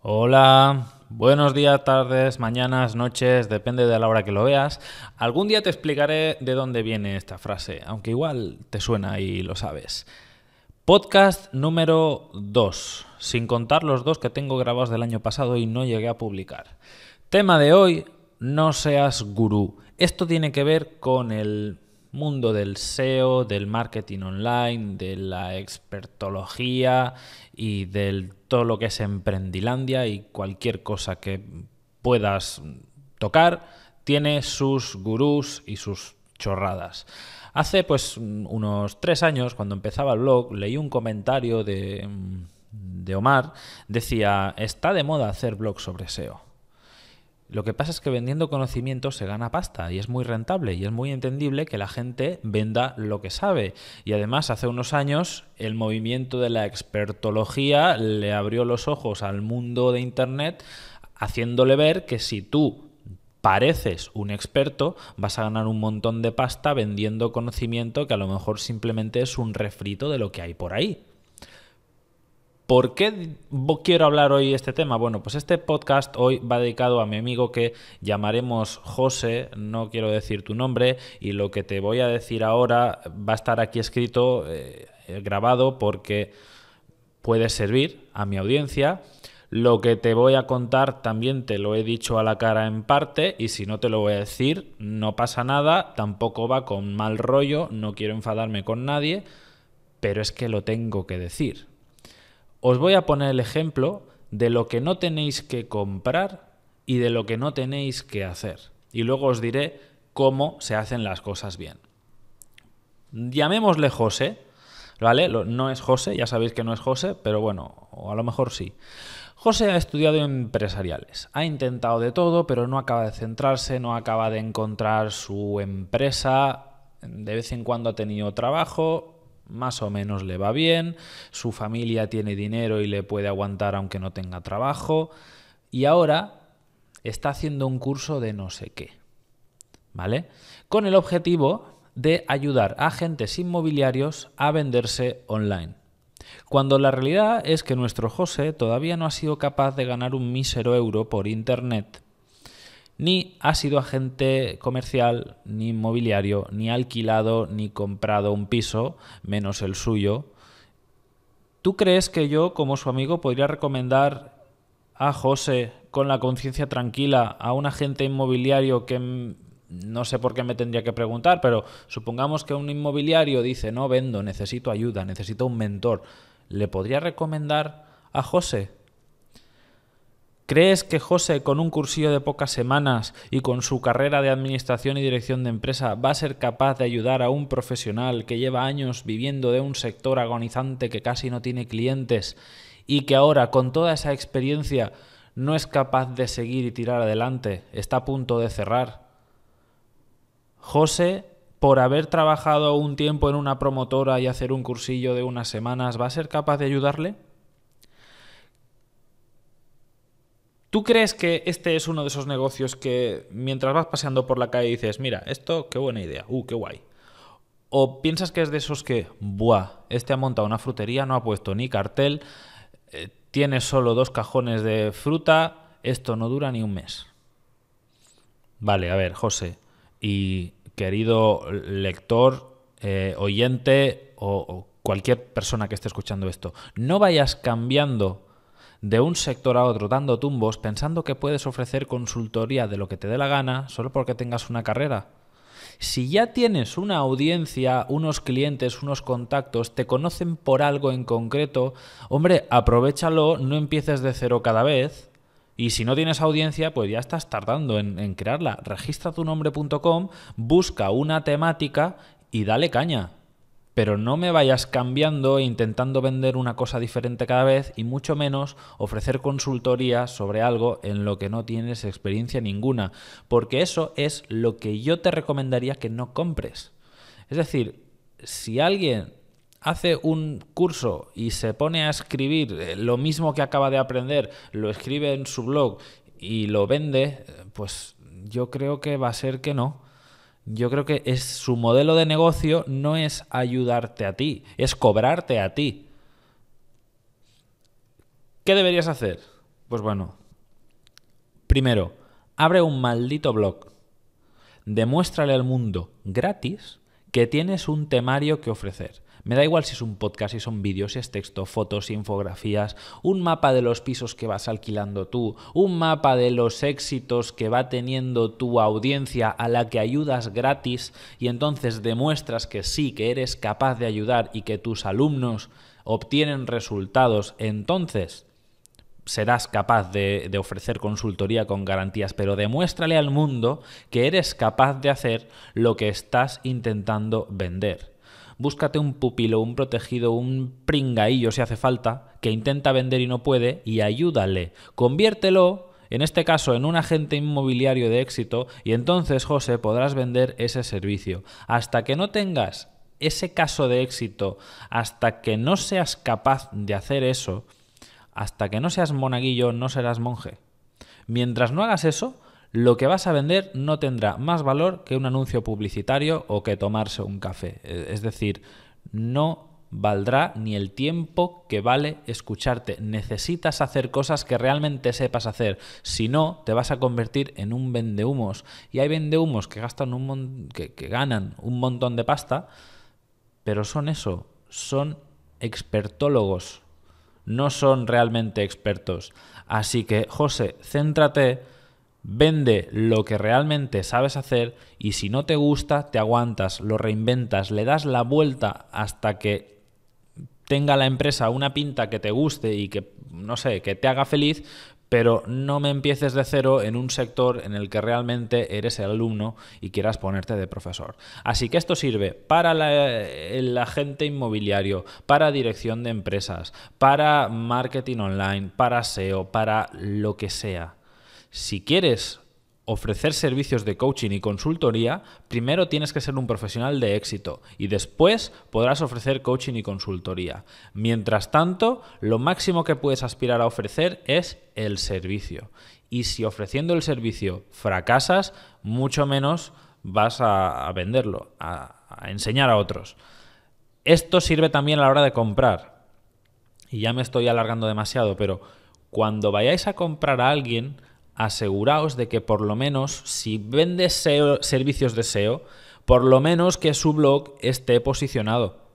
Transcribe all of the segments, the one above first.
Hola, buenos días, tardes, mañanas, noches, depende de la hora que lo veas. Algún día te explicaré de dónde viene esta frase, aunque igual te suena y lo sabes. Podcast número 2, sin contar los dos que tengo grabados del año pasado y no llegué a publicar. Tema de hoy, no seas gurú. Esto tiene que ver con el mundo del SEO, del marketing online, de la expertología y del todo lo que es emprendilandia y cualquier cosa que puedas tocar tiene sus gurús y sus chorradas. Hace pues unos tres años, cuando empezaba el blog, leí un comentario de, de Omar, decía, está de moda hacer blogs sobre SEO. Lo que pasa es que vendiendo conocimiento se gana pasta y es muy rentable y es muy entendible que la gente venda lo que sabe. Y además hace unos años el movimiento de la expertología le abrió los ojos al mundo de Internet haciéndole ver que si tú pareces un experto, vas a ganar un montón de pasta vendiendo conocimiento que a lo mejor simplemente es un refrito de lo que hay por ahí. ¿Por qué quiero hablar hoy este tema? Bueno, pues este podcast hoy va dedicado a mi amigo que llamaremos José, no quiero decir tu nombre, y lo que te voy a decir ahora va a estar aquí escrito, eh, grabado, porque puede servir a mi audiencia. Lo que te voy a contar también te lo he dicho a la cara en parte y si no te lo voy a decir, no pasa nada, tampoco va con mal rollo, no quiero enfadarme con nadie, pero es que lo tengo que decir. Os voy a poner el ejemplo de lo que no tenéis que comprar y de lo que no tenéis que hacer. Y luego os diré cómo se hacen las cosas bien. Llamémosle José, ¿vale? No es José, ya sabéis que no es José, pero bueno, o a lo mejor sí. José ha estudiado empresariales, ha intentado de todo, pero no acaba de centrarse, no acaba de encontrar su empresa, de vez en cuando ha tenido trabajo, más o menos le va bien, su familia tiene dinero y le puede aguantar aunque no tenga trabajo, y ahora está haciendo un curso de no sé qué, ¿vale? Con el objetivo de ayudar a agentes inmobiliarios a venderse online. Cuando la realidad es que nuestro José todavía no ha sido capaz de ganar un mísero euro por Internet ni ha sido agente comercial, ni inmobiliario, ni alquilado, ni comprado un piso, menos el suyo. ¿Tú crees que yo, como su amigo, podría recomendar a José con la conciencia tranquila a un agente inmobiliario que no sé por qué me tendría que preguntar, pero supongamos que un inmobiliario dice, no vendo, necesito ayuda, necesito un mentor. ¿Le podría recomendar a José? ¿Crees que José, con un cursillo de pocas semanas y con su carrera de administración y dirección de empresa, va a ser capaz de ayudar a un profesional que lleva años viviendo de un sector agonizante que casi no tiene clientes y que ahora, con toda esa experiencia, no es capaz de seguir y tirar adelante, está a punto de cerrar? José, por haber trabajado un tiempo en una promotora y hacer un cursillo de unas semanas, ¿va a ser capaz de ayudarle? ¿Tú crees que este es uno de esos negocios que mientras vas paseando por la calle dices, mira, esto qué buena idea, uh, qué guay? ¿O piensas que es de esos que, buah, este ha montado una frutería, no ha puesto ni cartel, eh, tiene solo dos cajones de fruta, esto no dura ni un mes? Vale, a ver, José, y querido lector, eh, oyente o cualquier persona que esté escuchando esto, no vayas cambiando de un sector a otro dando tumbos pensando que puedes ofrecer consultoría de lo que te dé la gana solo porque tengas una carrera. Si ya tienes una audiencia, unos clientes, unos contactos, te conocen por algo en concreto, hombre, aprovechalo, no empieces de cero cada vez. Y si no tienes audiencia, pues ya estás tardando en, crearla. Registra tu nombre.com, busca una temática y dale caña pero no me vayas cambiando e intentando vender una cosa diferente cada vez y mucho menos ofrecer consultoría sobre algo en lo que no tienes experiencia ninguna, porque eso es lo que yo te recomendaría que no compres. Es decir, si alguien hace un curso y se pone a escribir eh, lo mismo que acaba de aprender, lo escribe en su blog y lo vende, pues yo creo que va a ser que no. Yo creo que es su modelo de negocio no es ayudarte a ti, es cobrarte a ti. ¿Qué deberías hacer? Pues bueno, primero, abre un maldito blog. Demuéstrale al mundo gratis que tienes un temario que ofrecer. Me da igual si es un podcast, si son vídeos, si es texto, fotos, infografías, un mapa de los pisos que vas alquilando tú, un mapa de los éxitos que va teniendo tu audiencia a la que ayudas gratis y entonces demuestras que sí, que eres capaz de ayudar y que tus alumnos obtienen resultados, entonces serás capaz de, ofrecer consultoría con garantías, pero demuéstrale al mundo que eres capaz de hacer lo que estás intentando vender búscate un pupilo, un protegido, un pringaillo si hace falta, que intenta vender y no puede, y ayúdale. Conviértelo, en este caso, en un agente inmobiliario de éxito, y entonces, José, podrás vender ese servicio. Hasta que no tengas ese caso de éxito, hasta que no seas capaz de hacer eso, hasta que no seas monaguillo, no serás monje. Mientras no hagas eso, lo que vas a vender no tendrá más valor que un anuncio publicitario o que tomarse un café. E, es decir, no valdrá ni el tiempo que vale escucharte. Necesitas hacer cosas que realmente sepas hacer. Si no, te vas a convertir en un vendehumos. Y hay vendehumos que gastan un que, que ganan un montón de pasta, pero son eso, son expertólogos. No son realmente expertos. Así que, José, céntrate Vende lo que realmente sabes hacer y si no te gusta, te aguantas, lo reinventas, le das la vuelta hasta que tenga la empresa una pinta que te guste y que, no sé, que te haga feliz, pero no me empieces de cero en un sector en el que realmente eres el alumno y quieras ponerte de profesor. Así que esto sirve para el agente inmobiliario, para dirección de empresas, para marketing online, para SEO, para lo que sea. Si quieres ofrecer servicios de coaching y consultoría, primero tienes que ser un profesional de éxito y después podrás ofrecer coaching y consultoría. Mientras tanto, lo máximo que puedes aspirar a ofrecer es el servicio. Y si ofreciendo el servicio fracasas, mucho menos vas a, venderlo, a, enseñar a otros. Esto sirve también a la hora de comprar. Y ya me estoy alargando demasiado, pero cuando vayáis a comprar a alguien, aseguraos de que por lo menos, si vendes servicios de SEO, por lo menos que su blog esté posicionado.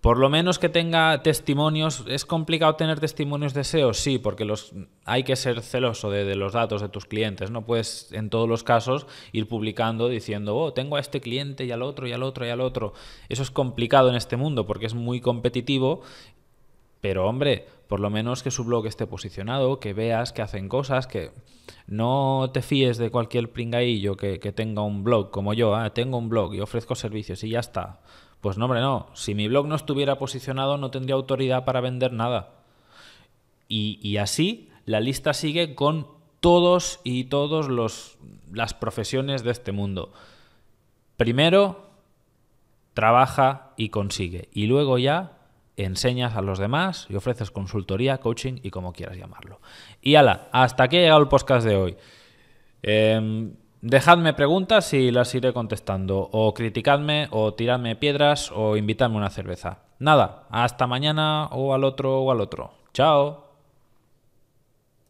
Por lo menos que tenga testimonios. ¿Es complicado tener testimonios de SEO? Sí, porque los, hay que ser celoso de, los datos de tus clientes. No puedes en todos los casos ir publicando diciendo, oh, tengo a este cliente y al otro y al otro y al otro. Eso es complicado en este mundo porque es muy competitivo pero hombre, por lo menos que su blog esté posicionado, que veas que hacen cosas, que no te fíes de cualquier pringaillo que, tenga un blog como yo, ¿eh? tengo un blog y ofrezco servicios y ya está. Pues no, hombre, no. Si mi blog no estuviera posicionado no tendría autoridad para vender nada. Y, y así la lista sigue con todos y todos los las profesiones de este mundo. Primero, trabaja y consigue. Y luego ya enseñas a los demás y ofreces consultoría, coaching y como quieras llamarlo. Y ala, hasta aquí ha llegado el podcast de hoy. Em, dejadme preguntas y las iré contestando. O criticadme, o tiradme piedras, o invitadme una cerveza. Nada, hasta mañana o al otro o al otro. Chao.